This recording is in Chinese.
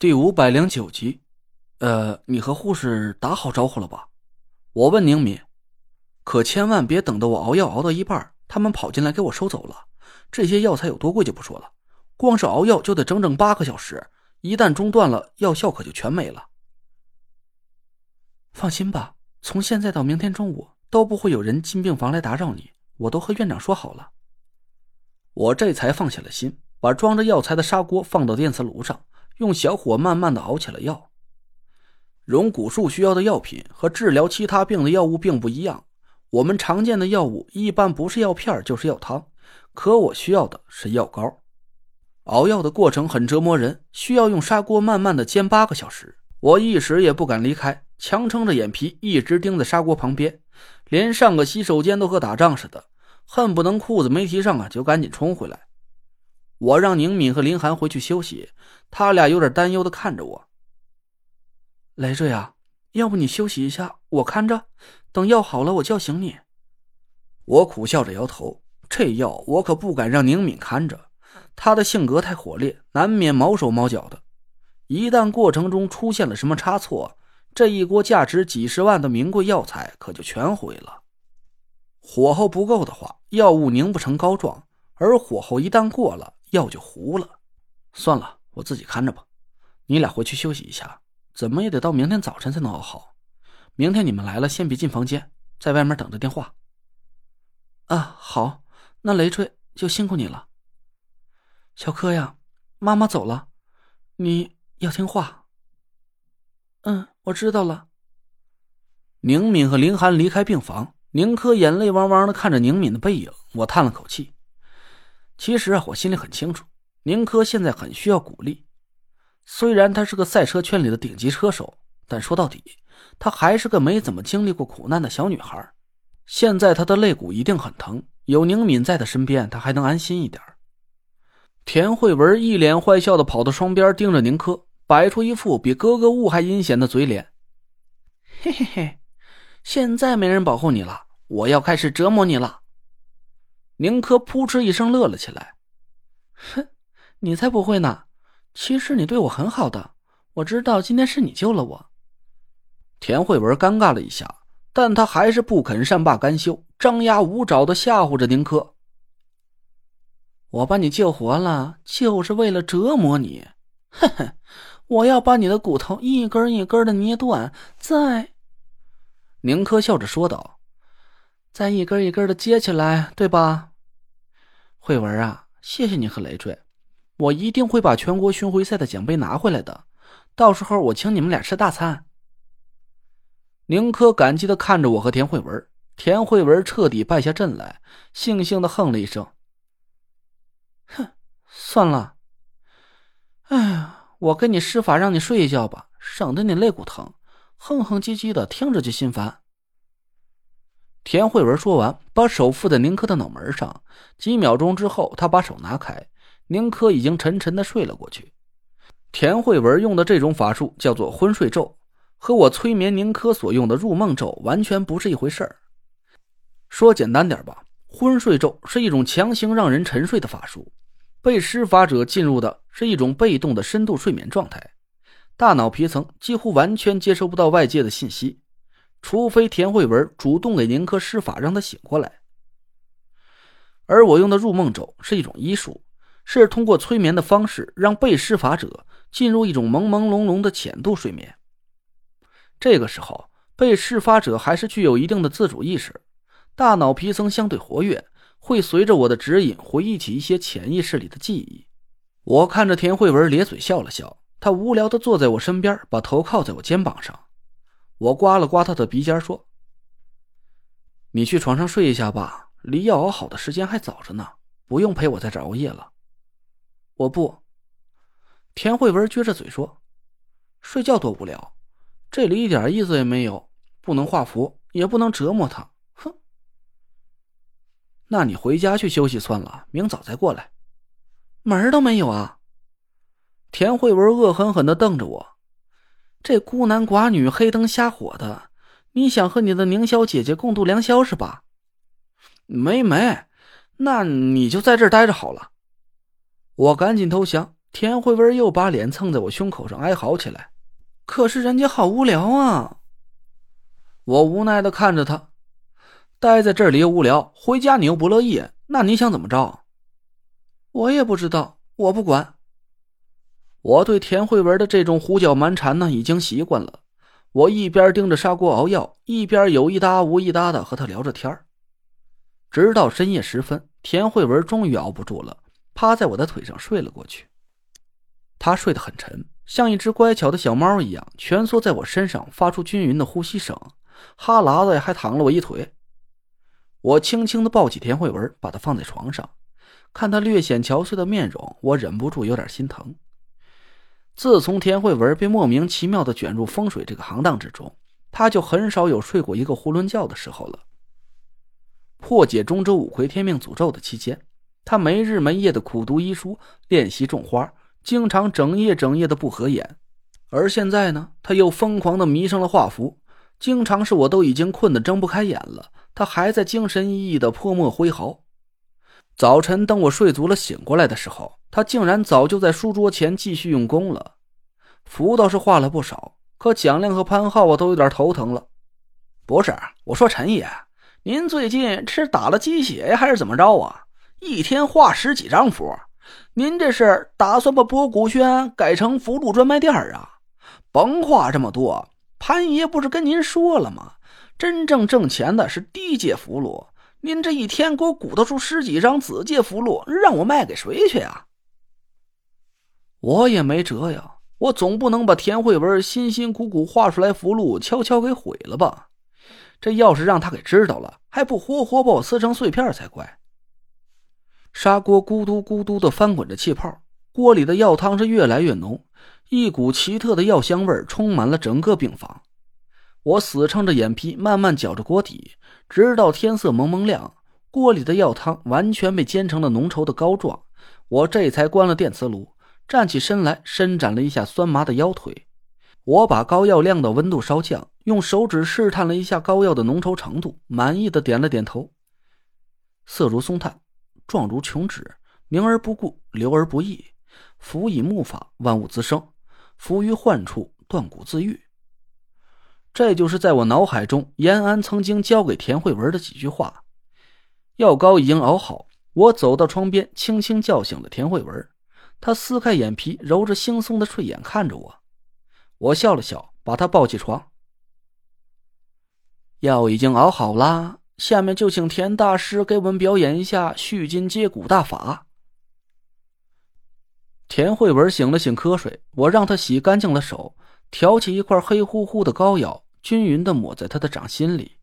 第五百零九集，呃，你和护士打好招呼了吧？我问宁敏，可千万别等到我熬药熬到一半，他们跑进来给我收走了。这些药材有多贵就不说了，光是熬药就得整整八个小时，一旦中断了，药效可就全没了。放心吧，从现在到明天中午都不会有人进病房来打扰你，我都和院长说好了。我这才放下了心，把装着药材的砂锅放到电磁炉上。用小火慢慢的熬起了药。荣古树需要的药品和治疗其他病的药物并不一样。我们常见的药物一般不是药片就是药汤，可我需要的是药膏。熬药的过程很折磨人，需要用砂锅慢慢的煎八个小时。我一时也不敢离开，强撑着眼皮一直盯在砂锅旁边，连上个洗手间都和打仗似的，恨不能裤子没提上啊就赶紧冲回来。我让宁敏和林寒回去休息。他俩有点担忧的看着我。累赘啊，要不你休息一下，我看着，等药好了我叫醒你。我苦笑着摇头，这药我可不敢让宁敏看着，她的性格太火烈，难免毛手毛脚的。一旦过程中出现了什么差错，这一锅价值几十万的名贵药材可就全毁了。火候不够的话，药物凝不成膏状；而火候一旦过了，药就糊了。算了。我自己看着吧，你俩回去休息一下，怎么也得到明天早晨才能熬好。明天你们来了，先别进房间，在外面等着电话。啊，好，那累赘就辛苦你了。小柯呀，妈妈走了，你要听话。嗯，我知道了。宁敏和林寒离开病房，宁珂眼泪汪汪的看着宁敏的背影，我叹了口气。其实啊，我心里很清楚。宁珂现在很需要鼓励，虽然她是个赛车圈里的顶级车手，但说到底，她还是个没怎么经历过苦难的小女孩。现在她的肋骨一定很疼，有宁敏在她身边，她还能安心一点。田慧文一脸坏笑的跑到窗边，盯着宁珂，摆出一副比格格巫还阴险的嘴脸。嘿嘿嘿，现在没人保护你了，我要开始折磨你了。宁珂扑哧一声乐了起来，哼。你才不会呢！其实你对我很好的，我知道今天是你救了我。田慧文尴尬了一下，但他还是不肯善罢甘休，张牙舞爪的吓唬着宁珂。我把你救活了，就是为了折磨你。哼哼，我要把你的骨头一根一根的捏断，再……宁珂笑着说道：“再一根一根的接起来，对吧？”慧文啊，谢谢你和累赘。我一定会把全国巡回赛的奖杯拿回来的，到时候我请你们俩吃大餐。宁珂感激的看着我和田慧文，田慧文彻底败下阵来，悻悻的哼了一声：“哼，算了。哎呀，我给你施法，让你睡一觉吧，省得你肋骨疼，哼哼唧唧的，听着就心烦。”田慧文说完，把手附在宁珂的脑门上，几秒钟之后，他把手拿开。宁珂已经沉沉的睡了过去。田慧文用的这种法术叫做昏睡咒，和我催眠宁珂所用的入梦咒完全不是一回事儿。说简单点吧，昏睡咒是一种强行让人沉睡的法术，被施法者进入的是一种被动的深度睡眠状态，大脑皮层几乎完全接收不到外界的信息，除非田慧文主动给宁珂施法让他醒过来。而我用的入梦咒是一种医术。是通过催眠的方式，让被施法者进入一种朦朦胧胧的浅度睡眠。这个时候，被施法者还是具有一定的自主意识，大脑皮层相对活跃，会随着我的指引回忆起一些潜意识里的记忆。我看着田慧文咧嘴笑了笑，他无聊的坐在我身边，把头靠在我肩膀上。我刮了刮他的鼻尖，说：“你去床上睡一下吧，离药熬好的时间还早着呢，不用陪我在这熬夜了。”我不，田慧文撅着嘴说：“睡觉多无聊，这里一点意思也没有，不能画符，也不能折磨他。”哼，那你回家去休息算了，明早再过来。门都没有啊！田慧文恶狠狠的瞪着我：“这孤男寡女、黑灯瞎火的，你想和你的宁小姐姐共度良宵是吧？”没没，那你就在这儿待着好了。我赶紧投降，田慧文又把脸蹭在我胸口上哀嚎起来。可是人家好无聊啊！我无奈的看着他，待在这里又无聊，回家你又不乐意，那你想怎么着？我也不知道，我不管。我对田慧文的这种胡搅蛮缠呢，已经习惯了。我一边盯着砂锅熬药，一边有一搭无一搭的和他聊着天直到深夜时分，田慧文终于熬不住了，趴在我的腿上睡了过去。他睡得很沉。像一只乖巧的小猫一样蜷缩在我身上，发出均匀的呼吸声，哈喇子还淌了我一腿。我轻轻的抱起田慧文，把她放在床上，看她略显憔悴的面容，我忍不住有点心疼。自从田慧文被莫名其妙的卷入风水这个行当之中，她就很少有睡过一个囫囵觉的时候了。破解中州五魁天命诅咒的期间，他没日没夜的苦读医书，练习种花。经常整夜整夜的不合眼，而现在呢，他又疯狂的迷上了画符，经常是我都已经困得睁不开眼了，他还在精神奕奕的泼墨挥毫。早晨等我睡足了醒过来的时候，他竟然早就在书桌前继续用功了。符倒是画了不少，可蒋亮和潘浩啊都有点头疼了。不是，我说陈爷，您最近是打了鸡血呀，还是怎么着啊？一天画十几张符？您这是打算把博古轩改成符箓专卖店啊？甭画这么多，潘爷不是跟您说了吗？真正挣钱的是低阶符箓。您这一天给我鼓捣出十几张子阶符箓，让我卖给谁去啊？我也没辙呀，我总不能把田慧文辛辛苦苦画出来符箓悄悄给毁了吧？这要是让他给知道了，还不活活把我撕成碎片才怪！砂锅咕嘟咕嘟的翻滚着气泡，锅里的药汤是越来越浓，一股奇特的药香味充满了整个病房。我死撑着眼皮，慢慢搅着锅底，直到天色蒙蒙亮，锅里的药汤完全被煎成了浓稠的膏状。我这才关了电磁炉，站起身来，伸展了一下酸麻的腰腿。我把膏药晾到温度稍降，用手指试探了一下膏药的浓稠程度，满意的点了点头。色如松炭。状如琼脂，明而不顾，流而不溢。服以木法，万物滋生；服于患处，断骨自愈。这就是在我脑海中延安曾经教给田慧文的几句话。药膏已经熬好，我走到窗边，轻轻叫醒了田慧文。他撕开眼皮，揉着惺忪的睡眼看着我。我笑了笑，把他抱起床。药已经熬好啦。下面就请田大师给我们表演一下续筋接骨大法。田慧文醒了醒瞌睡，我让他洗干净了手，挑起一块黑乎乎的膏药，均匀的抹在他的掌心里。